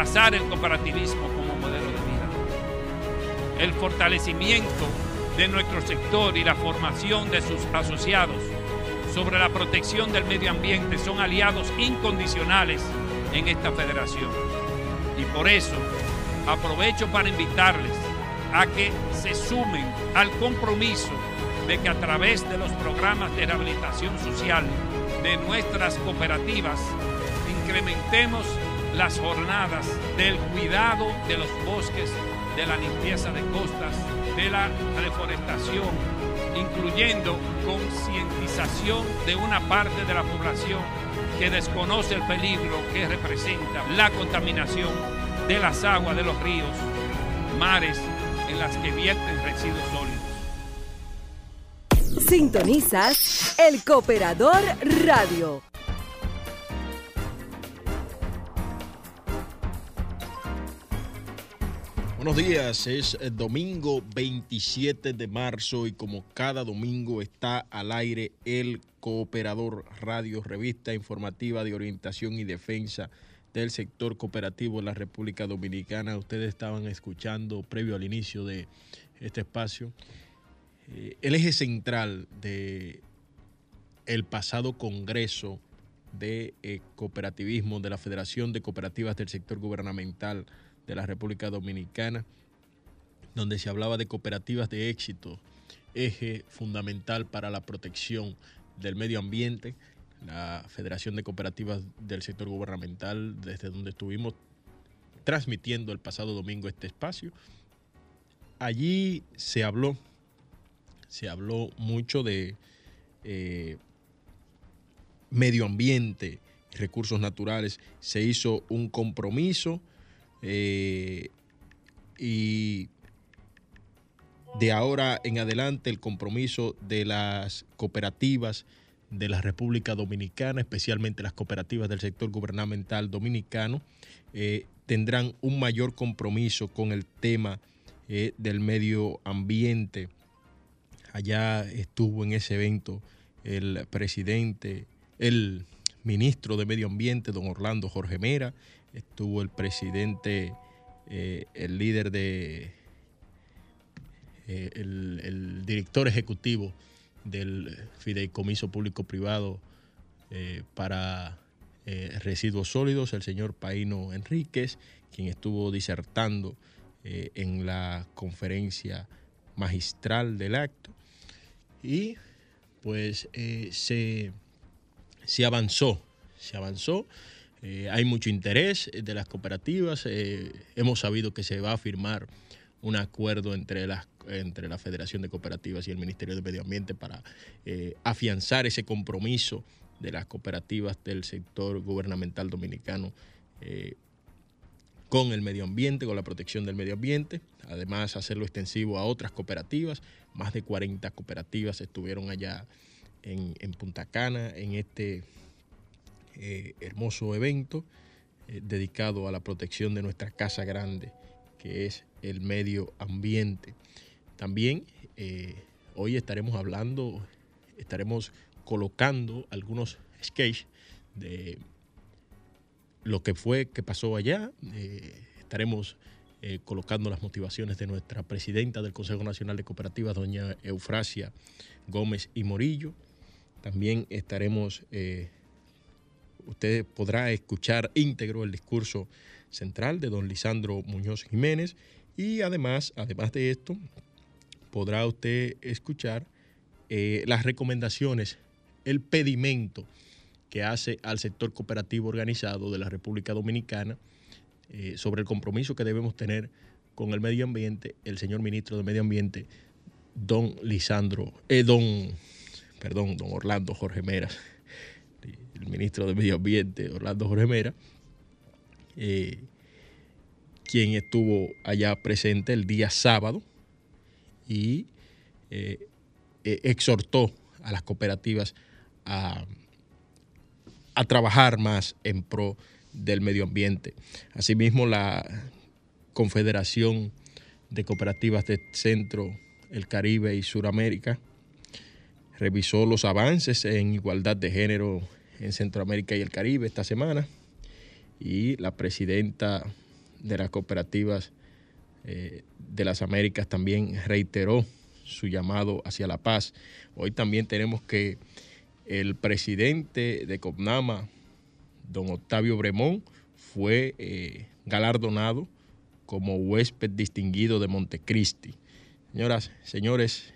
abrazar el cooperativismo como modelo de vida. El fortalecimiento de nuestro sector y la formación de sus asociados sobre la protección del medio ambiente son aliados incondicionales en esta federación. Y por eso aprovecho para invitarles a que se sumen al compromiso de que a través de los programas de rehabilitación social de nuestras cooperativas incrementemos las jornadas del cuidado de los bosques, de la limpieza de costas, de la reforestación, incluyendo concientización de una parte de la población que desconoce el peligro que representa la contaminación de las aguas de los ríos, mares en las que vierten residuos sólidos. Sintonizas el Cooperador Radio Buenos días, es el domingo 27 de marzo y como cada domingo está al aire el Cooperador Radio, revista informativa de orientación y defensa del sector cooperativo en la República Dominicana. Ustedes estaban escuchando previo al inicio de este espacio eh, el eje central de el pasado Congreso de eh, Cooperativismo de la Federación de Cooperativas del Sector Gubernamental de la República Dominicana, donde se hablaba de cooperativas de éxito, eje fundamental para la protección del medio ambiente, la Federación de Cooperativas del Sector Gubernamental, desde donde estuvimos transmitiendo el pasado domingo este espacio. Allí se habló, se habló mucho de eh, medio ambiente, recursos naturales, se hizo un compromiso eh, y de ahora en adelante el compromiso de las cooperativas de la República Dominicana, especialmente las cooperativas del sector gubernamental dominicano, eh, tendrán un mayor compromiso con el tema eh, del medio ambiente. Allá estuvo en ese evento el presidente, el ministro de Medio Ambiente, don Orlando Jorge Mera, estuvo el presidente, eh, el líder de, el, el director ejecutivo del Fideicomiso Público Privado eh, para eh, Residuos Sólidos, el señor Paino Enríquez, quien estuvo disertando eh, en la conferencia magistral del acto. Y pues se, se avanzó, se avanzó. Hay mucho interés de las cooperativas. hemos sabido que se va a firmar un acuerdo entre, las, entre la Federación de Cooperativas y el Ministerio de Medio Ambiente para eh, afianzar ese compromiso de las cooperativas del sector gubernamental dominicano eh, con el medio ambiente, con la protección del medio ambiente. Además, hacerlo extensivo a otras cooperativas. Más de 40 cooperativas estuvieron allá en, Punta Cana en este eh, hermoso evento dedicado a la protección de nuestra casa grande que es el medio ambiente. También eh, hoy estaremos hablando, estaremos colocando algunos sketches de lo que fue, que pasó allá. Eh, estaremos eh, colocando las motivaciones de nuestra presidenta del Consejo Nacional de Cooperativas, doña Eufrasia Gómez y Morillo. También estaremos, usted podrá escuchar íntegro el discurso central de don Lisandro Muñoz Jiménez. Y además, además de esto, podrá usted escuchar eh, las recomendaciones, el pedimento que hace al sector cooperativo organizado de la República Dominicana eh, sobre el compromiso que debemos tener con el medio ambiente, el señor ministro de Medio Ambiente, don Lisandro, eh, don, perdón, don Orlando Jorge Mera, el ministro de Medio Ambiente, Orlando Jorge Mera, eh, quien estuvo allá presente el día sábado y eh, eh, exhortó a las cooperativas a, a trabajar más en pro del medio ambiente. Asimismo, la Confederación de Cooperativas de Centro, el Caribe y Suramérica revisó los avances en igualdad de género en Centroamérica y el Caribe esta semana y la presidenta de las cooperativas eh, de las Américas también reiteró su llamado hacia la paz. Hoy también tenemos que el presidente de COPNAMA, don Octavio Bremón, fue eh, galardonado como huésped distinguido de Montecristi. Señoras, señores,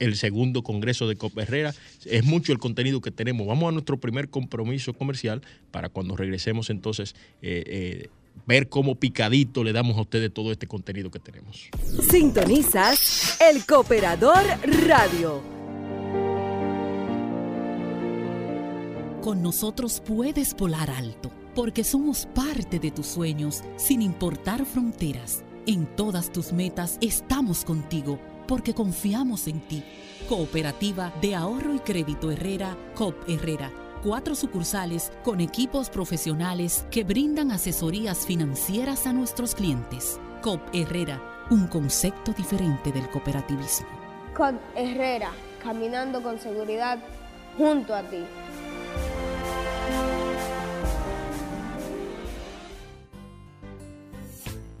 el segundo Congreso de Cop Herrera. Es mucho el contenido que tenemos. Vamos a nuestro primer compromiso comercial para cuando regresemos entonces eh, eh, ver cómo picadito le damos a ustedes todo este contenido que tenemos. Sintonizas el Cooperador Radio. Con nosotros puedes volar alto, porque somos parte de tus sueños, sin importar fronteras. En todas tus metas estamos contigo porque confiamos en ti. Cooperativa de Ahorro y Crédito Herrera, COP Herrera. Cuatro sucursales con equipos profesionales que brindan asesorías financieras a nuestros clientes. COP Herrera, un concepto diferente del cooperativismo. COP Herrera, caminando con seguridad junto a ti.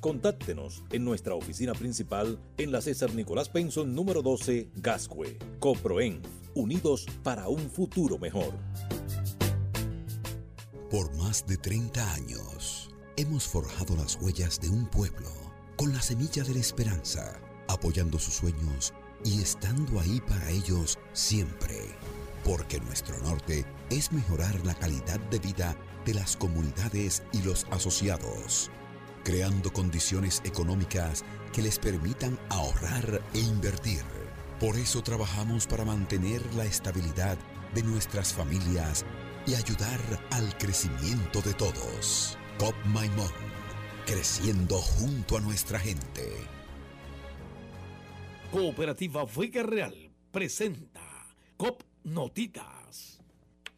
Contáctenos en nuestra oficina principal en la César Nicolás Penson número 12, Gascue. Coproen, unidos para un futuro mejor. Por más de 30 años, hemos forjado las huellas de un pueblo con la semilla de la esperanza, apoyando sus sueños y estando ahí para ellos siempre. Porque nuestro norte es mejorar la calidad de vida de las comunidades y los asociados, creando condiciones económicas que les permitan ahorrar e invertir. Por eso trabajamos para mantener la estabilidad de nuestras familias y ayudar al crecimiento de todos. COP Maimón, creciendo junto a nuestra gente. Cooperativa Vega Real presenta COP Notitas.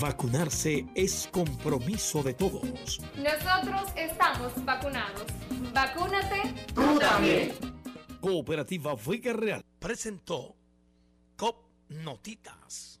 Vacunarse es compromiso de todos. Nosotros estamos vacunados. Vacúnate. Tú también. Cooperativa Vega Real presentó COP Notitas.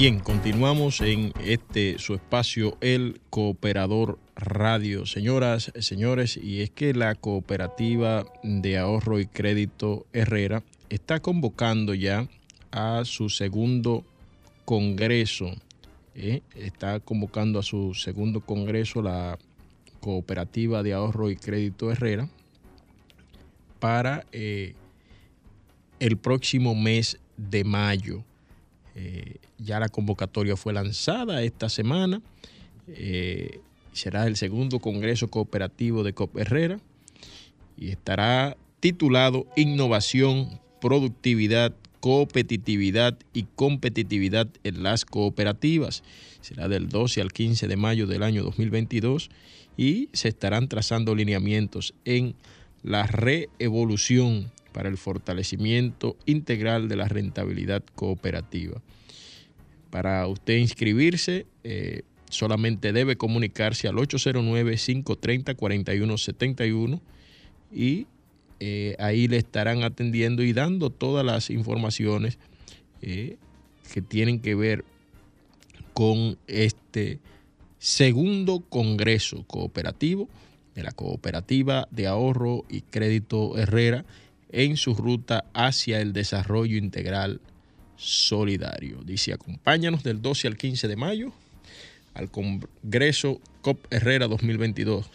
Bien, continuamos en este su espacio El Cooperador Radio. Señoras, señores, y es que la cooperativa de ahorro y crédito Herrera está convocando ya a su segundo congreso. ¿eh? Está convocando a su segundo congreso la cooperativa de ahorro y crédito Herrera para eh, el próximo mes de mayo. Eh, ya la convocatoria fue lanzada esta semana. Eh, será el segundo Congreso Cooperativo de COP Herrera y estará titulado Innovación, Productividad, Competitividad y Competitividad en las Cooperativas. Será del 12 al 15 de mayo del año 2022 y se estarán trazando lineamientos en la reevolución para el fortalecimiento integral de la rentabilidad cooperativa. Para usted inscribirse, eh, solamente debe comunicarse al 809-530-4171 y eh, ahí le estarán atendiendo y dando todas las informaciones eh, que tienen que ver con este segundo Congreso Cooperativo de la Cooperativa de Ahorro y Crédito Herrera en su ruta hacia el desarrollo integral solidario. Dice, acompáñanos del 12 al 15 de mayo al Congreso COP Herrera 2022.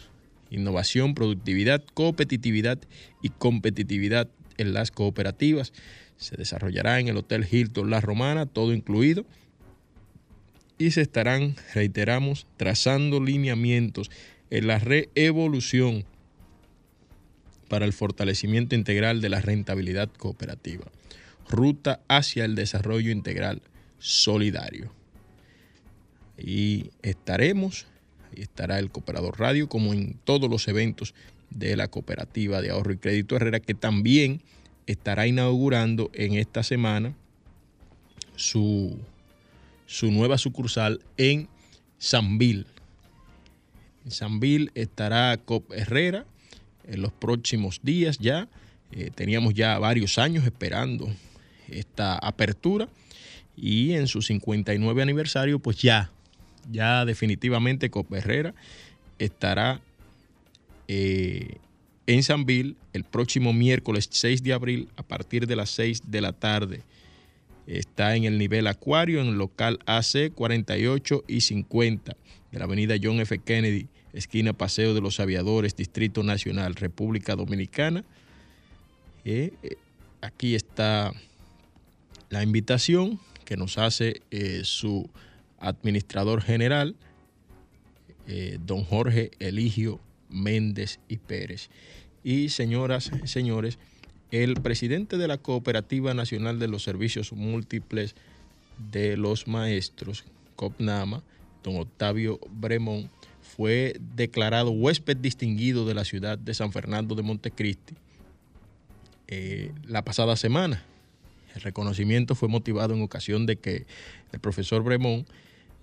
Innovación, productividad, competitividad y competitividad en las cooperativas. Se desarrollará en el Hotel Hilton La Romana, todo incluido. Y se estarán, reiteramos, trazando lineamientos en la reevolución para el fortalecimiento integral de la rentabilidad cooperativa. Ruta hacia el desarrollo integral solidario. Y estaremos, y estará el Cooperador Radio, como en todos los eventos de la Cooperativa de Ahorro y Crédito Herrera, que también estará inaugurando en esta semana su, su nueva sucursal en Sanville. En Sanville estará Cop Herrera, en los próximos días ya. Eh, teníamos ya varios años esperando esta apertura y en su 59 aniversario pues ya, ya definitivamente Copa Herrera estará eh, en Sanville el próximo miércoles 6 de abril a partir de las 6 de la tarde. Está en el nivel acuario, en el local AC 48 y 50 de la avenida John F. Kennedy, esquina Paseo de los Aviadores, Distrito Nacional, República Dominicana. Eh, eh, aquí está la invitación que nos hace eh, su administrador general, don Jorge Eligio Méndez y Pérez. Y señoras señores, el presidente de la Cooperativa Nacional de los Servicios Múltiples de los Maestros, COPNAMA, don Octavio Bremón, fue declarado huésped distinguido de la ciudad de San Fernando de Montecristi eh, la pasada semana. El reconocimiento fue motivado en ocasión de que el profesor Bremón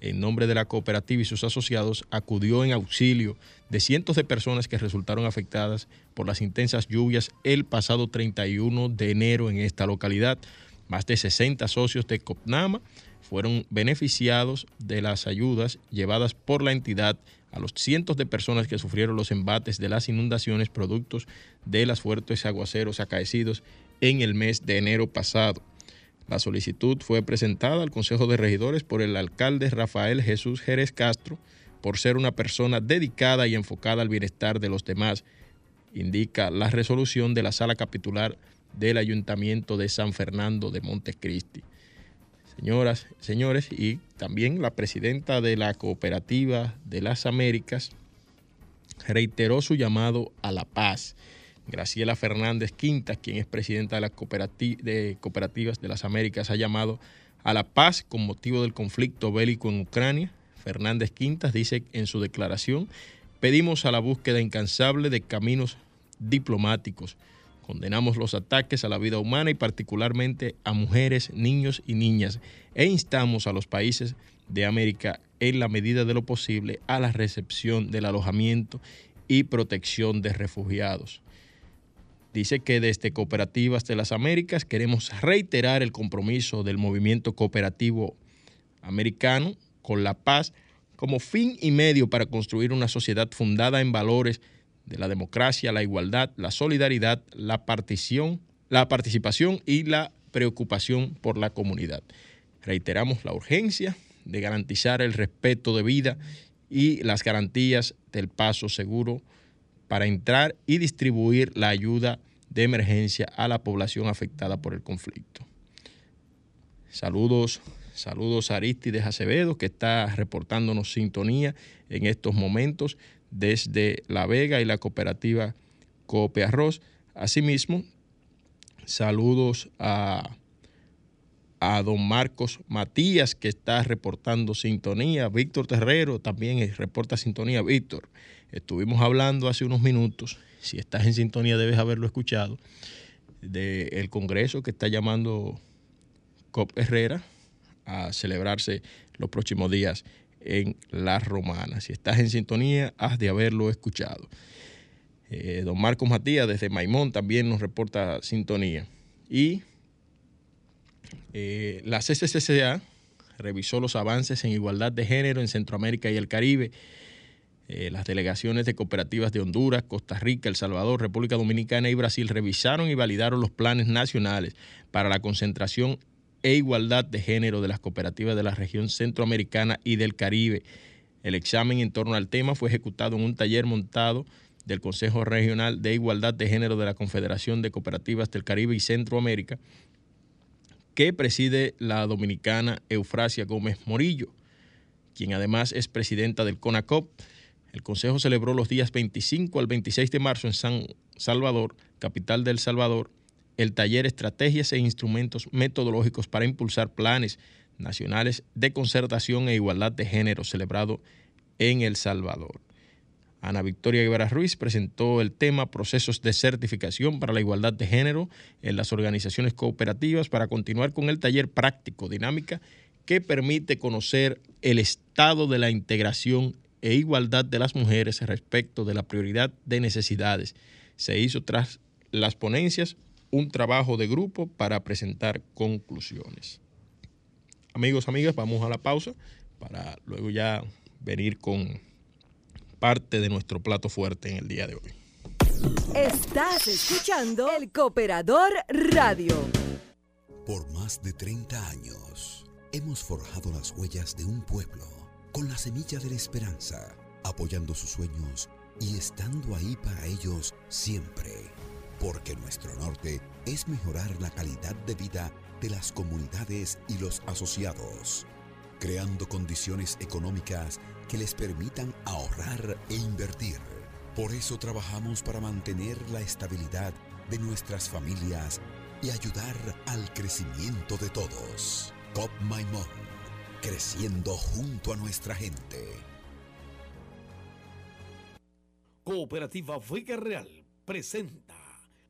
en nombre de la cooperativa y sus asociados, acudió en auxilio de cientos de personas que resultaron afectadas por las intensas lluvias el pasado 31 de enero en esta localidad. Más de 60 socios de COPNAMA fueron beneficiados de las ayudas llevadas por la entidad a los cientos de personas que sufrieron los embates de las inundaciones productos de los fuertes aguaceros acaecidos en el mes de enero pasado. La solicitud fue presentada al Consejo de Regidores por el alcalde Rafael Jesús Jerez Castro por ser una persona dedicada y enfocada al bienestar de los demás, indica la resolución de la sala capitular del Ayuntamiento de San Fernando de Montecristi. Señoras, señores, y también la presidenta de la Cooperativa de las Américas reiteró su llamado a la paz Graciela Fernández Quintas, quien es presidenta de las cooperativas de las Américas, ha llamado a la paz con motivo del conflicto bélico en Ucrania. Fernández Quintas dice en su declaración, pedimos a la búsqueda incansable de caminos diplomáticos. Condenamos los ataques a la vida humana y particularmente a mujeres, niños y niñas e instamos a los países de América en la medida de lo posible a la recepción del alojamiento y protección de refugiados. Dice que desde Cooperativas de las Américas queremos reiterar el compromiso del movimiento cooperativo americano con la paz como fin y medio para construir una sociedad fundada en valores de la democracia, la igualdad, la solidaridad, la partición, la participación y la preocupación por la comunidad. Reiteramos la urgencia de garantizar el respeto de vida y las garantías del paso seguro para entrar y distribuir la ayuda de emergencia a la población afectada por el conflicto. Saludos, saludos a Aristides Acevedo, que está reportándonos sintonía en estos momentos desde La Vega y la cooperativa Cope Arroz. Asimismo, saludos a, a don Marcos Matías, que está reportando sintonía. Víctor Terrero también reporta sintonía. Víctor, Estuvimos hablando hace unos minutos, si estás en sintonía debes haberlo escuchado, del Congreso que está llamando COP Herrera a celebrarse los próximos días en La Romana. Si estás en sintonía, has de haberlo escuchado. Eh, don Marcos Matías desde Maimón también nos reporta sintonía. Y eh, la CCCCA revisó los avances en igualdad de género en Centroamérica y el Caribe eh, las delegaciones de cooperativas de Honduras, Costa Rica, El Salvador, República Dominicana y Brasil revisaron y validaron los planes nacionales para la concentración e igualdad de género de las cooperativas de la región centroamericana y del Caribe. El examen en torno al tema fue ejecutado en un taller montado del Consejo Regional de Igualdad de Género de la Confederación de Cooperativas del Caribe y Centroamérica, que preside la dominicana Eufrasia Gómez Morillo, quien además es presidenta del CONACOP el Consejo celebró los días 25 al 26 de marzo en San Salvador, capital del Salvador, el taller Estrategias e Instrumentos Metodológicos para Impulsar Planes Nacionales de Concertación e Igualdad de Género, celebrado en El Salvador. Ana Victoria Guevara Ruiz presentó el tema Procesos de Certificación para la Igualdad de Género en las organizaciones cooperativas para continuar con el taller práctico dinámica que permite conocer el estado de la integración e igualdad de las mujeres respecto de la prioridad de necesidades. Se hizo tras las ponencias un trabajo de grupo para presentar conclusiones. Amigos, amigas, vamos a la pausa para luego ya venir con parte de nuestro plato fuerte en el día de hoy. Estás escuchando el Cooperador Radio. Por más de 30 años, hemos forjado las huellas de un pueblo con la semilla de la esperanza, apoyando sus sueños y estando ahí para ellos siempre. Porque nuestro norte es mejorar la calidad de vida de las comunidades y los asociados, creando condiciones económicas que les permitan ahorrar e invertir. Por eso trabajamos para mantener la estabilidad de nuestras familias y ayudar al crecimiento de todos. COP Maimón, creciendo junto a nuestra gente. Cooperativa Vega Real presenta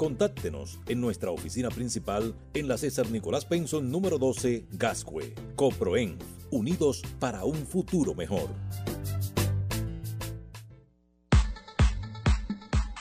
Contáctenos en nuestra oficina principal en la César Nicolás Penson número 12, Gascue. COPROEN unidos para un futuro mejor.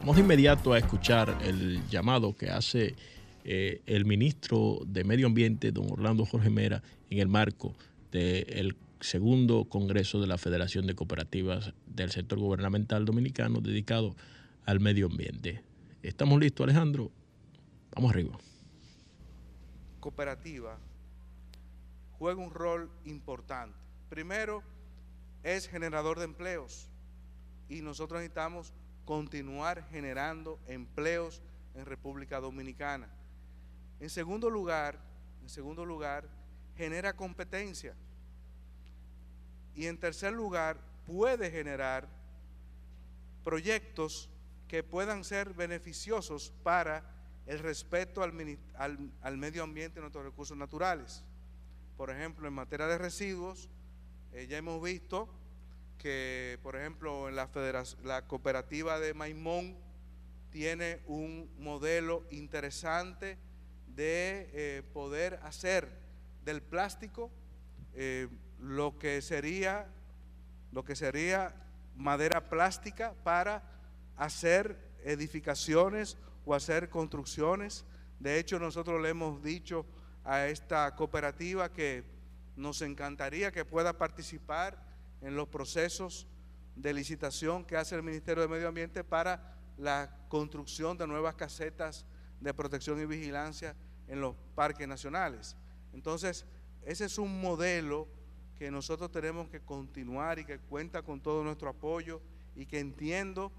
Vamos de inmediato a escuchar el llamado que hace eh, el ministro de Medio Ambiente, don Orlando Jorge Mera, en el marco del segundo Congreso de la Federación de Cooperativas del Sector Gubernamental Dominicano dedicado al medio ambiente. ¿Estamos listos, Alejandro? Vamos arriba. Cooperativa juega un rol importante. Primero, es generador de empleos y nosotros necesitamos continuar generando empleos en República Dominicana. En segundo lugar, en segundo lugar, genera competencia. Y en tercer lugar, puede generar proyectos que puedan ser beneficiosos para el respeto al, medio ambiente y nuestros recursos naturales. Por ejemplo, en materia de residuos, eh, ya hemos visto que, por ejemplo, en la, cooperativa de Maimón tiene un modelo interesante de eh, poder hacer del plástico eh, lo que sería lo que sería madera plástica para hacer edificaciones o hacer construcciones. De hecho, nosotros le hemos dicho a esta cooperativa que nos encantaría que pueda participar en los procesos de licitación que hace el Ministerio de Medio Ambiente para la construcción de nuevas casetas de protección y vigilancia en los parques nacionales. Entonces, ese es un modelo que nosotros tenemos que continuar y que cuenta con todo nuestro apoyo y que entiendo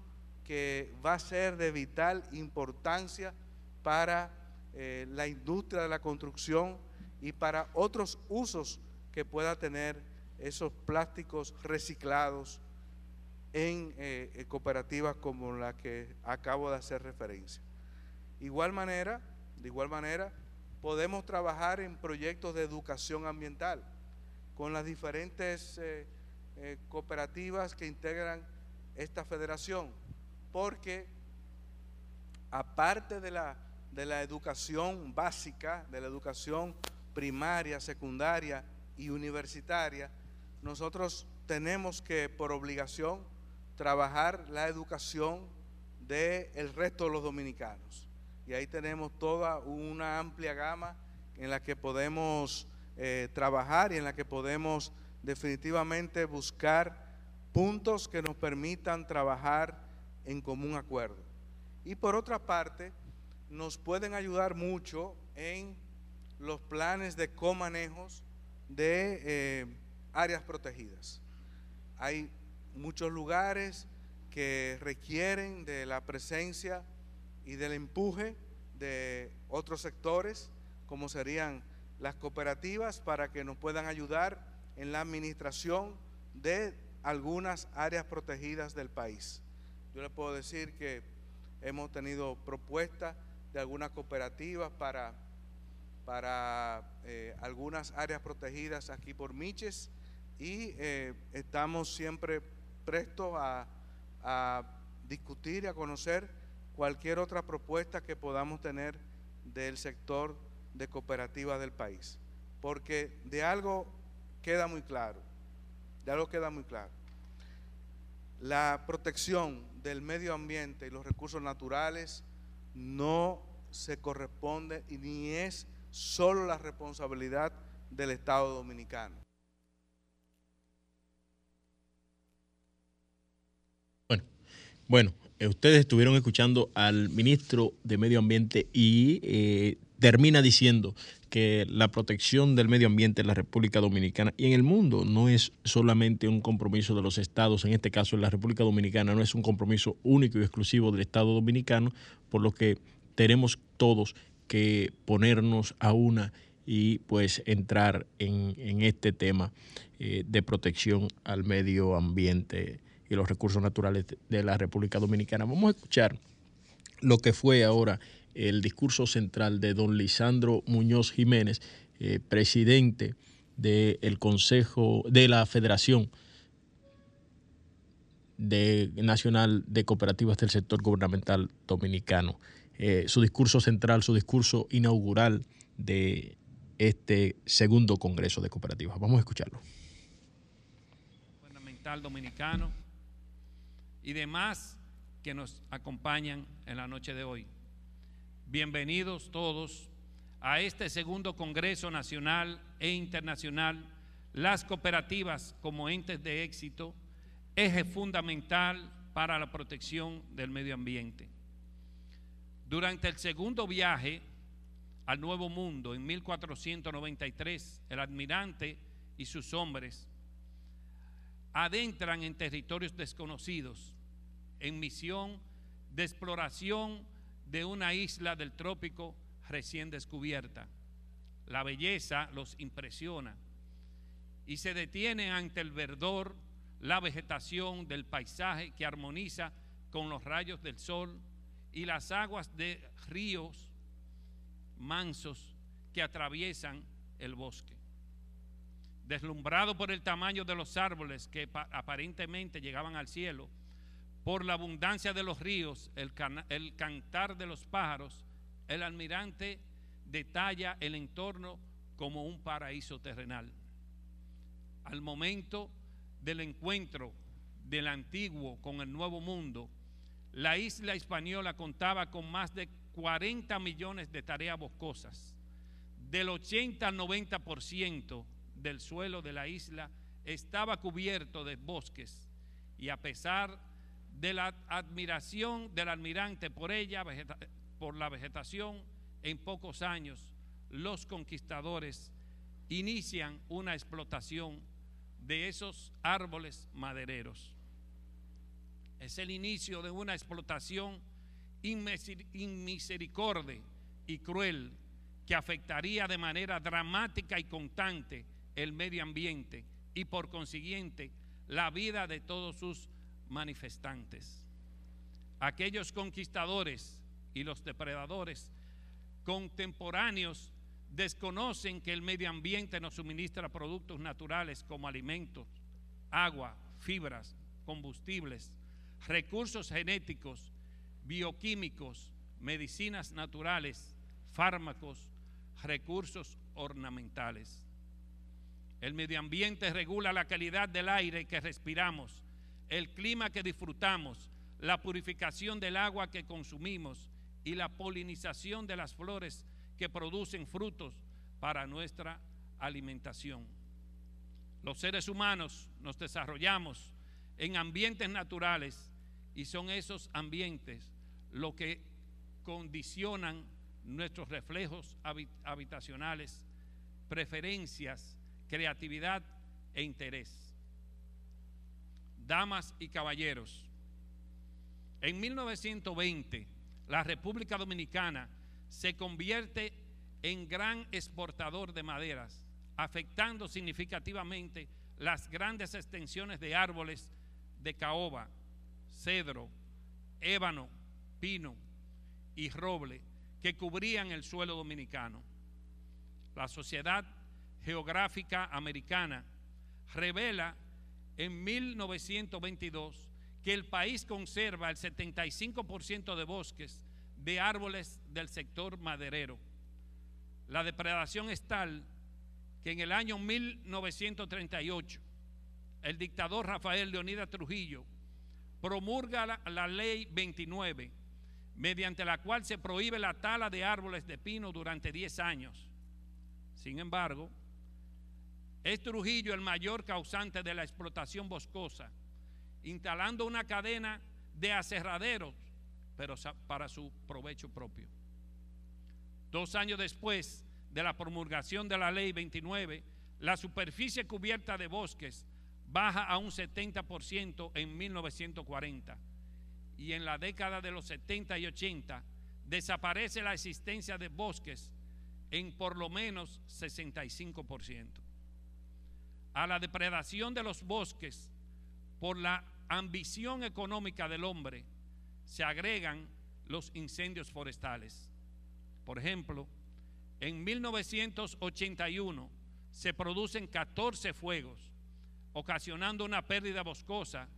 que va a ser de vital importancia para eh, la industria de la construcción y para otros usos que pueda tener esos plásticos reciclados en eh, cooperativas como la que acabo de hacer referencia. Igual manera, de igual manera, podemos trabajar en proyectos de educación ambiental con las diferentes eh, eh, cooperativas que integran esta federación, porque aparte de la, de la educación básica, de la educación primaria, secundaria y universitaria, nosotros tenemos que por obligación trabajar la educación del resto de los dominicanos. Y ahí tenemos toda una amplia gama en la que podemos eh, trabajar y en la que podemos definitivamente buscar puntos que nos permitan trabajar en común acuerdo. Y por otra parte, nos pueden ayudar mucho en los planes de comanejos de eh, áreas protegidas. Hay muchos lugares que requieren de la presencia y del empuje de otros sectores, como serían las cooperativas, para que nos puedan ayudar en la administración de algunas áreas protegidas del país. Yo le puedo decir que hemos tenido propuestas de algunas cooperativas para, para eh, algunas áreas protegidas aquí por Miches y eh, estamos siempre prestos a, discutir y a conocer cualquier otra propuesta que podamos tener del sector de cooperativas del país. Porque de algo queda muy claro, de algo queda muy claro. La protección del medio ambiente y los recursos naturales no se corresponde y ni es solo la responsabilidad del Estado dominicano. Bueno, bueno, eh, ustedes estuvieron escuchando al ministro de Medio Ambiente y eh, termina diciendo que la protección del medio ambiente en la República Dominicana y en el mundo no es solamente un compromiso de los estados, en este caso en la República Dominicana no es un compromiso único y exclusivo del Estado dominicano, por lo que tenemos todos que ponernos a una y pues entrar en, este tema eh, de protección al medio ambiente y los recursos naturales de la República Dominicana. Vamos a escuchar lo que fue ahora el discurso central de don Lisandro Muñoz Jiménez, eh, presidente del Consejo de la Federación de, Nacional de Cooperativas del Sector Gubernamental Dominicano. Eh, su discurso central, su discurso inaugural de este segundo Congreso de Cooperativas. Vamos a escucharlo. Gubernamental Dominicano y demás que nos acompañan en la noche de hoy. Bienvenidos todos a este segundo Congreso Nacional e Internacional, las cooperativas como entes de éxito, eje fundamental para la protección del medio ambiente. Durante el segundo viaje al Nuevo Mundo en 1493, el admirante y sus hombres adentran en territorios desconocidos en misión de exploración de una isla del trópico recién descubierta. La belleza los impresiona y se detienen ante el verdor, la vegetación del paisaje que armoniza con los rayos del sol y las aguas de ríos mansos que atraviesan el bosque. Deslumbrado por el tamaño de los árboles que aparentemente llegaban al cielo, por la abundancia de los ríos, el, cantar de los pájaros, el almirante detalla el entorno como un paraíso terrenal. Al momento del encuentro del antiguo con el nuevo mundo, la isla española contaba con más de 40 millones de tareas boscosas. Del 80 al 90% del suelo de la isla estaba cubierto de bosques y a pesar de la admiración del almirante por ella, por la vegetación, en pocos años los conquistadores inician una explotación de esos árboles madereros. Es el inicio de una explotación inmisericordia y cruel que afectaría de manera dramática y constante el medio ambiente y por consiguiente la vida de todos sus manifestantes. Aquellos conquistadores y los depredadores contemporáneos desconocen que el medio ambiente nos suministra productos naturales como alimentos, agua, fibras, combustibles, recursos genéticos, bioquímicos, medicinas naturales, fármacos, recursos ornamentales. El medio ambiente regula la calidad del aire que respiramos, el clima que disfrutamos, la purificación del agua que consumimos y la polinización de las flores que producen frutos para nuestra alimentación. Los seres humanos nos desarrollamos en ambientes naturales y son esos ambientes lo que condicionan nuestros reflejos habitacionales, preferencias, creatividad e interés. Damas y caballeros, en 1920 la República Dominicana se convierte en gran exportador de maderas, afectando significativamente las grandes extensiones de árboles de caoba, cedro, ébano, pino y roble que cubrían el suelo dominicano. La Sociedad Geográfica Americana revela en 1922 que el país conserva el 75% de bosques de árboles del sector maderero. La depredación es tal que en el año 1938 el dictador Rafael Leonidas Trujillo promulga la, la, ley 29, mediante la cual se prohíbe la tala de árboles de pino durante 10 años. Sin embargo, es Trujillo el mayor causante de la explotación boscosa, instalando una cadena de aserraderos, pero para su provecho propio. Dos años después de la promulgación de la ley 29, la superficie cubierta de bosques baja a un 70% en 1940 y en la década de los 70 y 80 desaparece la existencia de bosques en por lo menos 65%. A la depredación de los bosques por la ambición económica del hombre se agregan los incendios forestales. Por ejemplo, en 1981 se producen 14 fuegos ocasionando una pérdida boscosa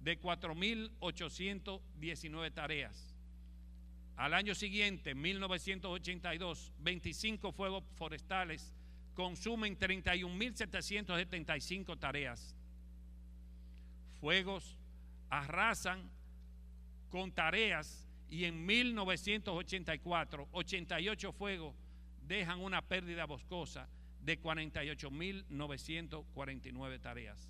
de 4.819 tareas. Al año siguiente, 1982, 25 fuegos forestales consumen 31.775 tareas. Fuegos arrasan con tareas y en 1984, 88 fuegos dejan una pérdida boscosa de 48.949 tareas.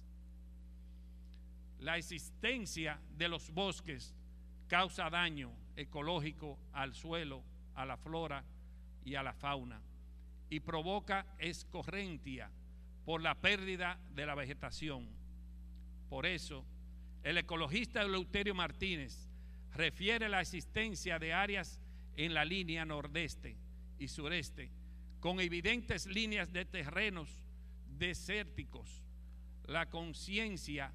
La existencia de los bosques causa daño ecológico al suelo, a la flora y a la fauna y provoca escorrentia por la pérdida de la vegetación. Por eso, el ecologista Eleuterio Martínez refiere la existencia de áreas en la línea nordeste y sureste con evidentes líneas de terrenos desérticos. La conciencia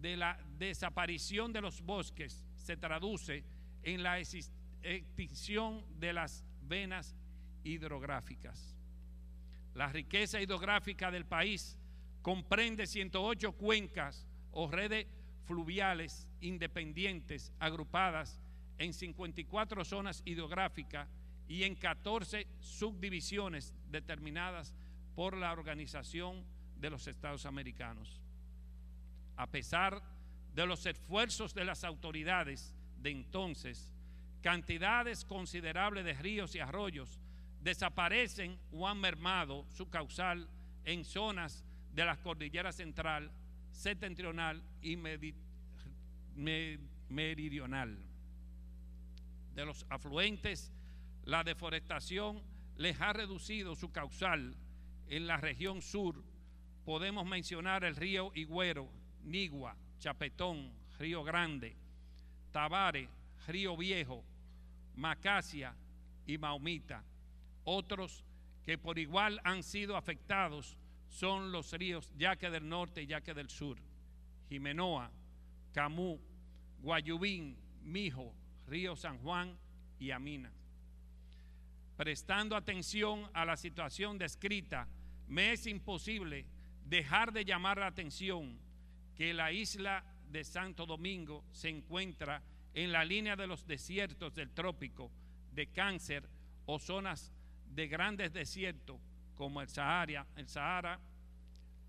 de la desaparición de los bosques se traduce en la extinción de las venas hidrográficas. La riqueza hidrográfica del país comprende 108 cuencas o redes fluviales independientes agrupadas en 54 zonas hidrográficas y en 14 subdivisiones determinadas por la Organización de los Estados Americanos. A pesar de los esfuerzos de las autoridades de entonces, cantidades considerables de ríos y arroyos desaparecen o han mermado su causal en zonas de la cordillera central, septentrional y meridional. De los afluentes la deforestación les ha reducido su causal en la región sur. Podemos mencionar el río Higüero, Nigua, Chapetón, Río Grande, Tabare, Río Viejo, Macasia y Maumita. Otros que por igual han sido afectados son los ríos Yaque del Norte y Yaque del Sur, Jimenoa, Camú, Guayubín, Mijo, Río San Juan y Amina. prestando atención a la situación descrita, me es imposible dejar de llamar la atención que la isla de Santo Domingo se encuentra en la línea de los desiertos del trópico de cáncer o zonas de grandes desiertos como el Sahara, el Sahara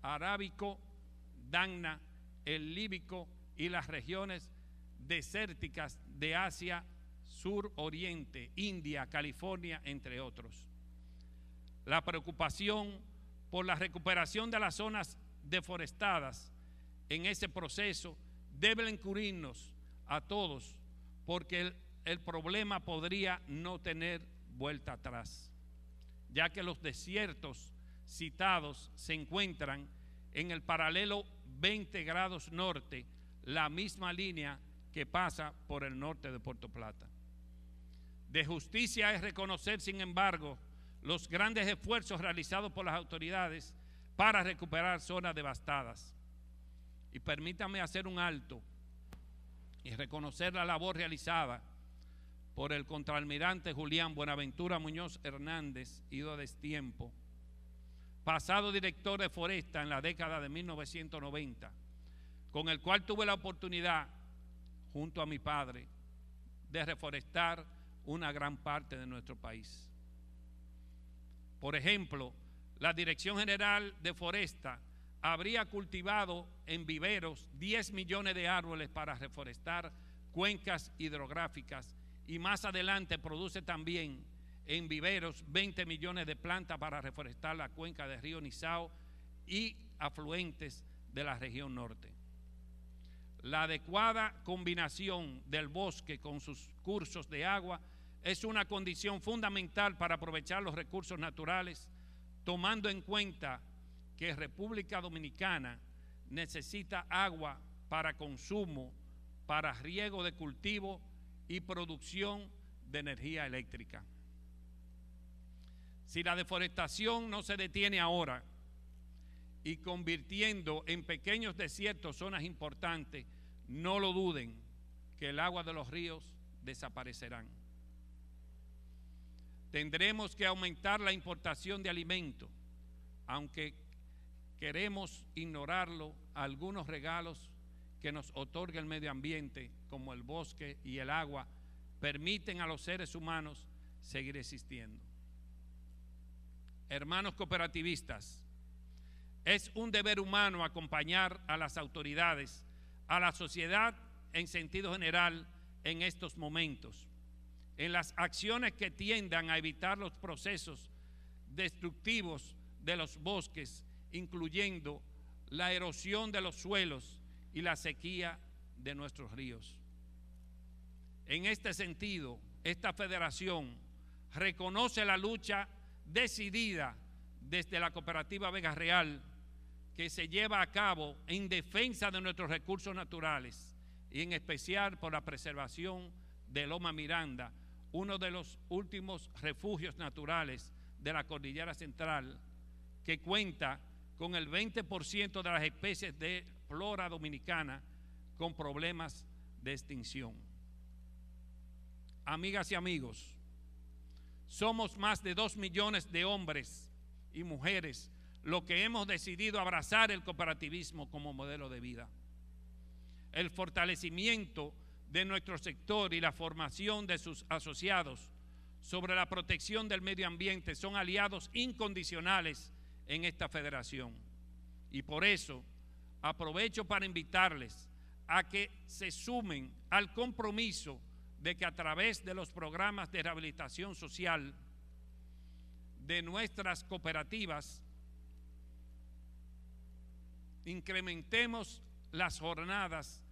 arábico, Dagna, el líbico y las regiones desérticas de Asia, Sur Oriente, India, California, entre otros. La preocupación por la recuperación de las zonas deforestadas en ese proceso debe incurrirnos a todos porque el, el problema podría no tener vuelta atrás, ya que los desiertos citados se encuentran en el paralelo 20 grados norte, la misma línea que pasa por el norte de Puerto Plata. De justicia es reconocer, sin embargo, los grandes esfuerzos realizados por las autoridades para recuperar zonas devastadas. Y permítame hacer un alto y reconocer la labor realizada por el contraalmirante Julián Buenaventura Muñoz Hernández, ido a destiempo, pasado director de Foresta en la década de 1990, con el cual tuve la oportunidad, junto a mi padre, de reforestar una gran parte de nuestro país. Por ejemplo, la Dirección General de Foresta habría cultivado en viveros 10 millones de árboles para reforestar cuencas hidrográficas y más adelante produce también en viveros 20 millones de plantas para reforestar la cuenca del río Nizao y afluentes de la región norte. La adecuada combinación del bosque con sus cursos de agua es una condición fundamental para aprovechar los recursos naturales, tomando en cuenta que República Dominicana necesita agua para consumo, para riego de cultivo y producción de energía eléctrica. Si la deforestación no se detiene ahora y convirtiendo en pequeños desiertos zonas importantes, no lo duden que el agua de los ríos desaparecerán. Tendremos que aumentar la importación de alimentos, aunque queremos ignorarlo, algunos regalos que nos otorga el medio ambiente, como el bosque y el agua, permiten a los seres humanos seguir existiendo. Hermanos cooperativistas, es un deber humano acompañar a las autoridades, a la sociedad en sentido general en estos momentos, en las acciones que tiendan a evitar los procesos destructivos de los bosques, incluyendo la erosión de los suelos y la sequía de nuestros ríos. En este sentido, esta federación reconoce la lucha decidida desde la cooperativa Vega Real que se lleva a cabo en defensa de nuestros recursos naturales y en especial por la preservación de Loma Miranda, uno de los últimos refugios naturales de la cordillera central, que cuenta con el 20% de las especies de flora dominicana con problemas de extinción. Amigas y amigos, somos más de dos millones de hombres y mujeres los que hemos decidido abrazar el cooperativismo como modelo de vida. El fortalecimiento de nuestro sector y la formación de sus asociados sobre la protección del medio ambiente son aliados incondicionales en esta federación. Y por eso aprovecho para invitarles a que se sumen al compromiso de que a través de los programas de rehabilitación social de nuestras cooperativas incrementemos las jornadas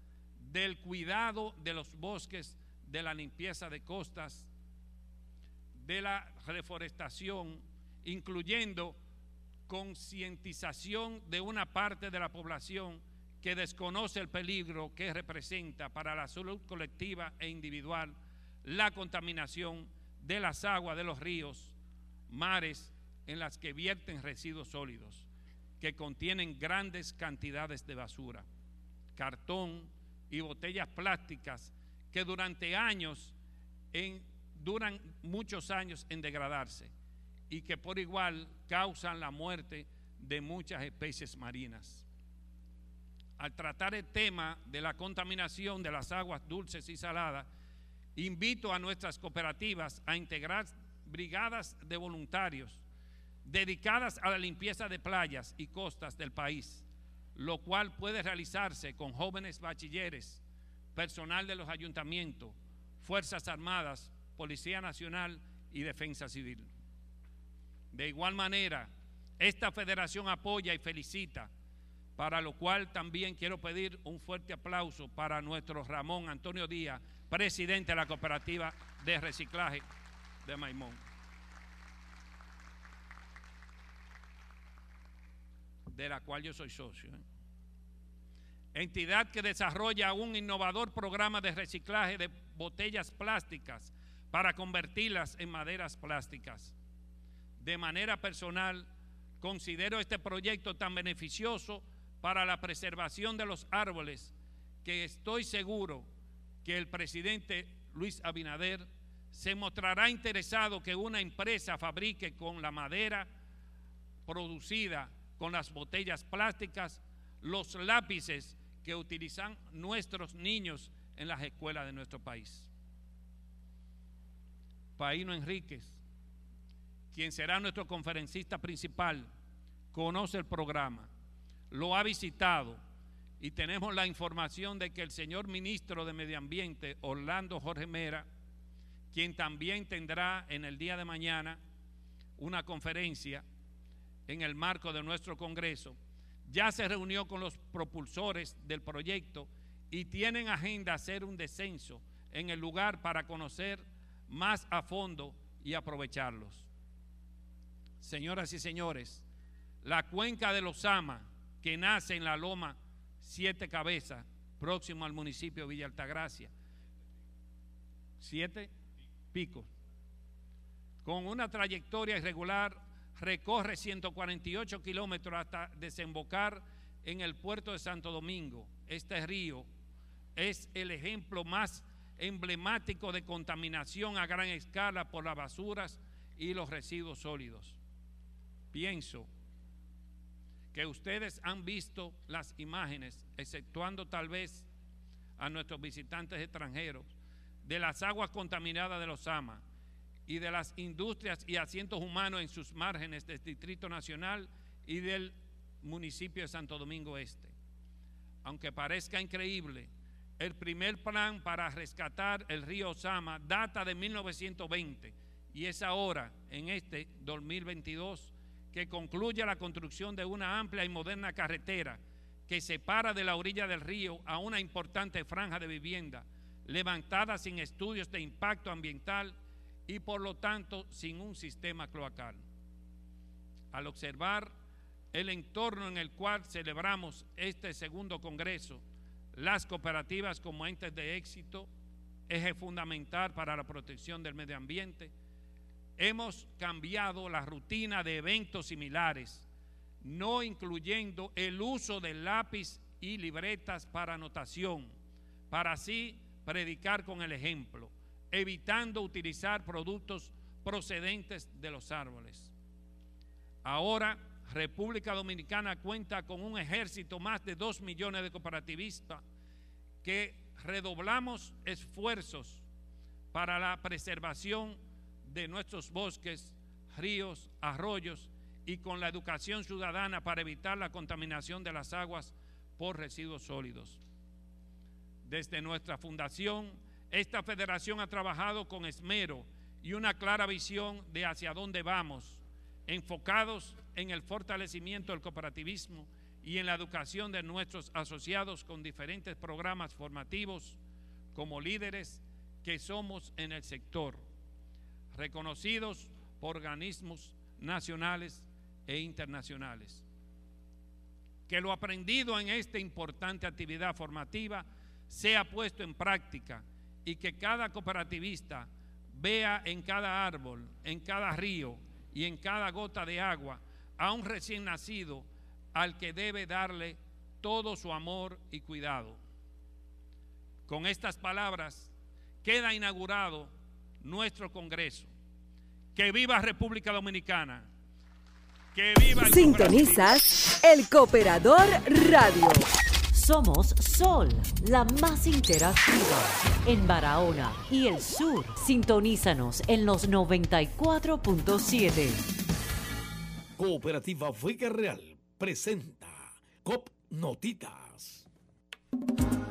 del cuidado de los bosques, de la limpieza de costas, de la reforestación, incluyendo concientización de una parte de la población que desconoce el peligro que representa para la salud colectiva e individual la contaminación de las aguas de los ríos, mares en las que vierten residuos sólidos, que contienen grandes cantidades de basura, cartón y botellas plásticas que durante años en duran muchos años en degradarse y que por igual causan la muerte de muchas especies marinas. Al tratar el tema de la contaminación de las aguas dulces y saladas, invito a nuestras cooperativas a integrar brigadas de voluntarios dedicadas a la limpieza de playas y costas del país, lo cual puede realizarse con jóvenes bachilleres, personal de los ayuntamientos, Fuerzas Armadas, Policía Nacional y Defensa Civil. De igual manera, esta federación apoya y felicita, para lo cual también quiero pedir un fuerte aplauso para nuestro Ramón Antonio Díaz, presidente de la cooperativa de reciclaje de Maimón. De la cual yo soy socio. ¿eh? Entidad que desarrolla un innovador programa de reciclaje de botellas plásticas para convertirlas en maderas plásticas. De manera personal, considero este proyecto tan beneficioso para la preservación de los árboles que estoy seguro que el presidente Luis Abinader se mostrará interesado que una empresa fabrique con la madera producida con las botellas plásticas los lápices que utilizan nuestros niños en las escuelas de nuestro país. Paino Enríquez, quien será nuestro conferencista principal, conoce el programa, lo ha visitado y tenemos la información de que el señor ministro de Medio Ambiente, Orlando Jorge Mera, quien también tendrá en el día de mañana una conferencia en el marco de nuestro Congreso, ya se reunió con los propulsores del proyecto y tienen agenda hacer un descenso en el lugar para conocer más a fondo y aprovecharlos. Señoras y señores, la cuenca de los Ama, que nace en la loma Siete Cabezas, próximo al municipio de Villa Altagracia, siete picos, con una trayectoria irregular, recorre 148 kilómetros hasta desembocar en el puerto de Santo Domingo. Este río es el ejemplo más emblemático de contaminación a gran escala por las basuras y los residuos sólidos. Pienso que ustedes han visto las imágenes, exceptuando tal vez a nuestros visitantes extranjeros, de las aguas contaminadas de los AMA y de las industrias y asientos humanos en sus márgenes del Distrito Nacional y del municipio de Santo Domingo Este. Aunque parezca increíble, el primer plan para rescatar el río Osama data de 1920 y es ahora, en este 2022, que concluye la construcción de una amplia y moderna carretera que separa de la orilla del río a una importante franja de vivienda, levantada sin estudios de impacto ambiental y por lo tanto sin un sistema cloacal. Al observar el entorno en el cual celebramos este segundo Congreso, las cooperativas como entes de éxito, eje fundamental para la protección del medio ambiente. Hemos cambiado la rutina de eventos similares, no incluyendo el uso de lápiz y libretas para anotación, para así predicar con el ejemplo, evitando utilizar productos procedentes de los árboles. Ahora República Dominicana cuenta con un ejército más de dos millones de cooperativistas que redoblamos esfuerzos para la preservación de nuestros bosques, ríos, arroyos y con la educación ciudadana para evitar la contaminación de las aguas por residuos sólidos. Desde nuestra fundación, esta federación ha trabajado con esmero y una clara visión de hacia dónde vamos, enfocados en el fortalecimiento del cooperativismo y en la educación de nuestros asociados con diferentes programas formativos como líderes que somos en el sector, reconocidos por organismos nacionales e internacionales. Que lo aprendido en esta importante actividad formativa sea puesto en práctica y que cada cooperativista vea en cada árbol, en cada río y en cada gota de agua a un recién nacido al que debe darle todo su amor y cuidado. Con estas palabras queda inaugurado nuestro Congreso. Que viva República Dominicana. Que viva el Sintonizas el Cooperador Radio. Somos Sol, la más interactiva. En Barahona y el sur, sintonízanos en los 94.7. Cooperativa Vega Real presenta COP Notitas.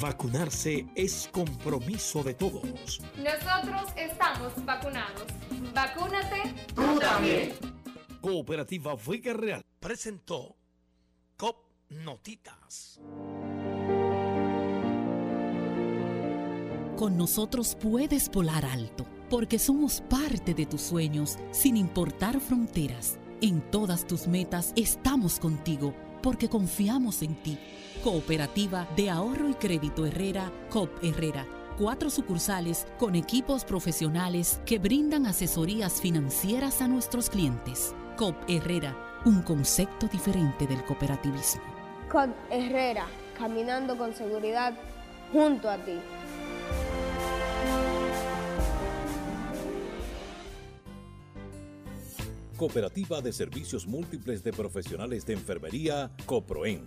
Vacunarse es compromiso de todos. Nosotros estamos vacunados. Vacúnate. Tú también. Cooperativa Vega Real presentó COP Notitas. Con nosotros puedes volar alto, porque somos parte de tus sueños, sin importar fronteras. En todas tus metas estamos contigo, porque confiamos en ti. Cooperativa de Ahorro y Crédito Herrera, COP Herrera. Cuatro sucursales con equipos profesionales que brindan asesorías financieras a nuestros clientes. COP Herrera, un concepto diferente del cooperativismo. COP Herrera, caminando con seguridad junto a ti. Cooperativa de Servicios Múltiples de Profesionales de Enfermería, COPROEN,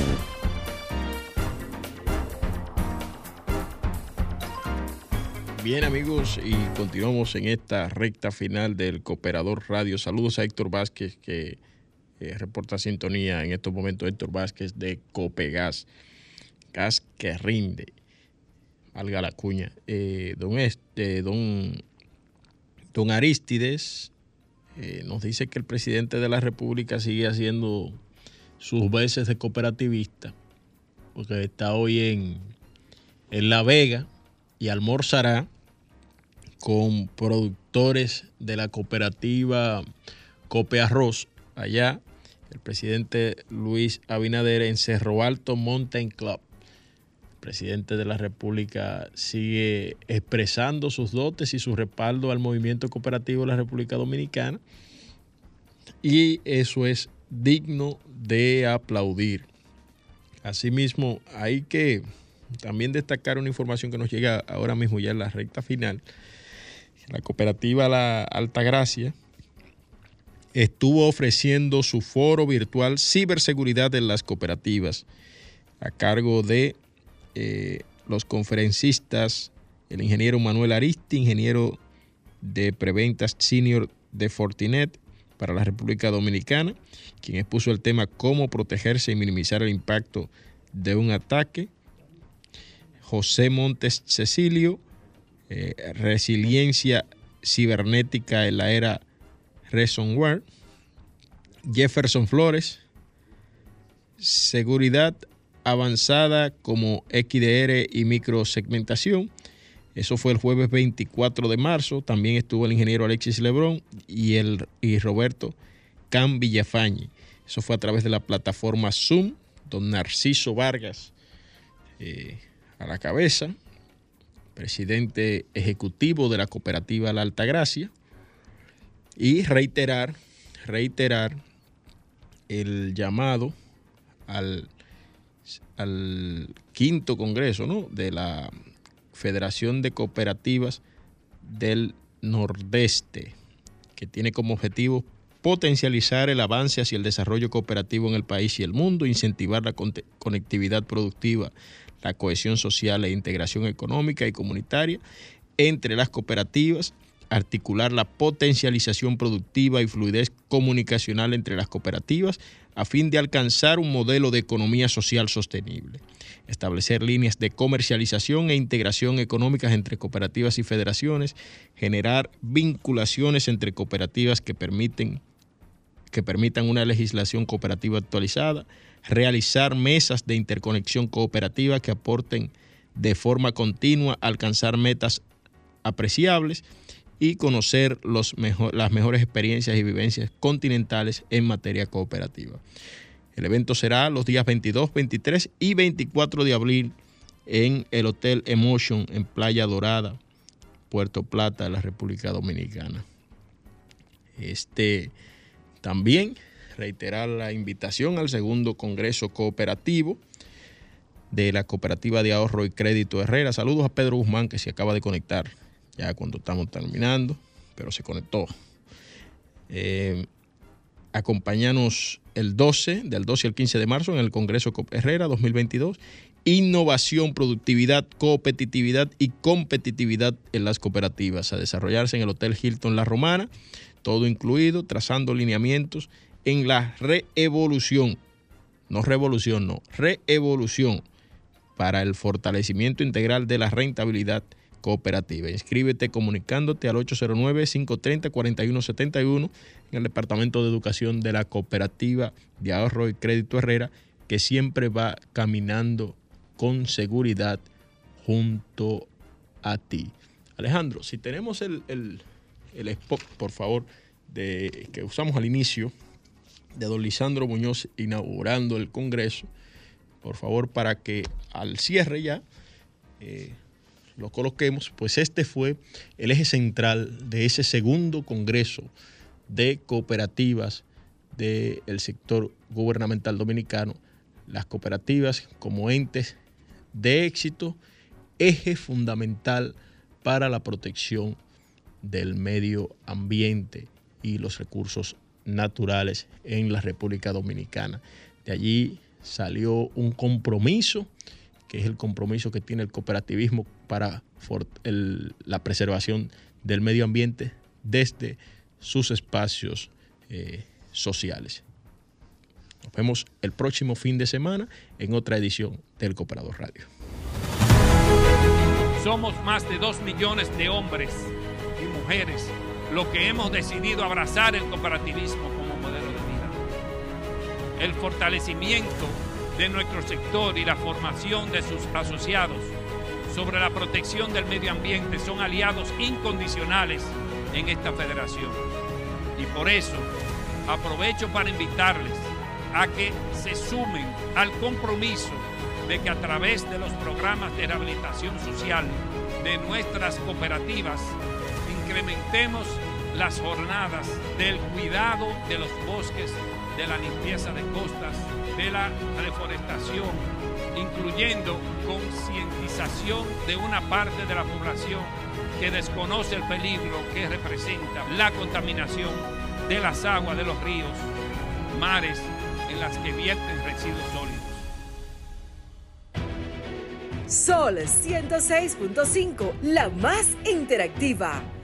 Bien amigos, y continuamos en esta recta final del Cooperador Radio. Saludos a Héctor Vázquez que eh, reporta sintonía en estos momentos. Héctor Vázquez de Copegas, gas que rinde, valga la cuña. Eh, don, este, don, don Aristides eh, nos dice que el presidente de la República sigue haciendo sus veces de cooperativista, porque está hoy en, en La Vega y almorzará con productores de la cooperativa Cope Arroz allá, el presidente Luis Abinader en Cerro Alto Mountain Club. El presidente de la República sigue expresando sus dotes y su respaldo al movimiento cooperativo de la República Dominicana y eso es digno de aplaudir. Asimismo, hay que también destacar una información que nos llega ahora mismo ya en la recta final. La cooperativa La Altagracia estuvo ofreciendo su foro virtual Ciberseguridad en las cooperativas a cargo de eh, los conferencistas, el ingeniero Manuel Aristi, ingeniero de preventas senior de Fortinet para la República Dominicana, quien expuso el tema cómo protegerse y minimizar el impacto de un ataque José Montes Cecilio, eh, Resiliencia Cibernética en la era Ransomware, Jefferson Flores, Seguridad Avanzada como XDR y microsegmentación. Eso fue el jueves 24 de marzo. También estuvo el ingeniero Alexis Lebrón y, el, y Roberto Can Villafañe. Eso fue a través de la plataforma Zoom, don Narciso Vargas. Eh, a la cabeza, presidente ejecutivo de la cooperativa La Altagracia, y reiterar, reiterar el llamado al al quinto congreso ¿no? de la Federación de Cooperativas del Nordeste, que tiene como objetivo potencializar el avance hacia el desarrollo cooperativo en el país y el mundo, incentivar la conectividad productiva, la cohesión social e integración económica y comunitaria entre las cooperativas, articular la potencialización productiva y fluidez comunicacional entre las cooperativas a fin de alcanzar un modelo de economía social sostenible, establecer líneas de comercialización e integración económicas entre cooperativas y federaciones, generar vinculaciones entre cooperativas que permiten que permitan una legislación cooperativa actualizada, realizar mesas de interconexión cooperativa que aporten de forma continua a alcanzar metas apreciables y conocer los las mejores experiencias y vivencias continentales en materia cooperativa. El evento será los días 22, 23 y 24 de abril en el Hotel Emotion en Playa Dorada, Puerto Plata, la República Dominicana. Este también reiterar la invitación al segundo Congreso Cooperativo de la Cooperativa de Ahorro y Crédito Herrera. Saludos a Pedro Guzmán que se acaba de conectar ya cuando estamos terminando, pero se conectó. Eh, acompañanos el 12, del 12 al 15 de marzo en el Congreso Herrera 2022. Innovación, productividad, competitividad y competitividad en las cooperativas a desarrollarse en el Hotel Hilton La Romana todo incluido, trazando lineamientos en la reevolución, no revolución, no, reevolución para el fortalecimiento integral de la rentabilidad cooperativa. Inscríbete comunicándote al 809-530-4171 en el Departamento de Educación de la Cooperativa de Ahorro y Crédito Herrera, que siempre va caminando con seguridad junto a ti. Alejandro, si tenemos el, el el spot, por favor, de, que usamos al inicio de don Lisandro Muñoz inaugurando el Congreso, por favor, para que al cierre ya eh, lo coloquemos, pues este fue el eje central de ese segundo Congreso de cooperativas del sector gubernamental dominicano, las cooperativas como entes de éxito, eje fundamental para la protección del medio ambiente y los recursos naturales en la República Dominicana. De allí salió un compromiso, que es el compromiso que tiene el cooperativismo para la preservación del medio ambiente desde sus espacios eh, sociales. Nos vemos el próximo fin de semana en otra edición del Cooperador Radio. Somos más de dos millones de hombres mujeres lo que hemos decidido abrazar el cooperativismo como modelo de vida. El fortalecimiento de nuestro sector y la formación de sus asociados sobre la protección del medio ambiente son aliados incondicionales en esta federación. Y por eso aprovecho para invitarles a que se sumen al compromiso de que a través de los programas de rehabilitación social de nuestras cooperativas incrementemos las jornadas del cuidado de los bosques, de la limpieza de costas, de la reforestación, incluyendo concientización de una parte de la población que desconoce el peligro que representa la contaminación de las aguas de los ríos, mares en las que vierten residuos sólidos. Sol 106.5, la más interactiva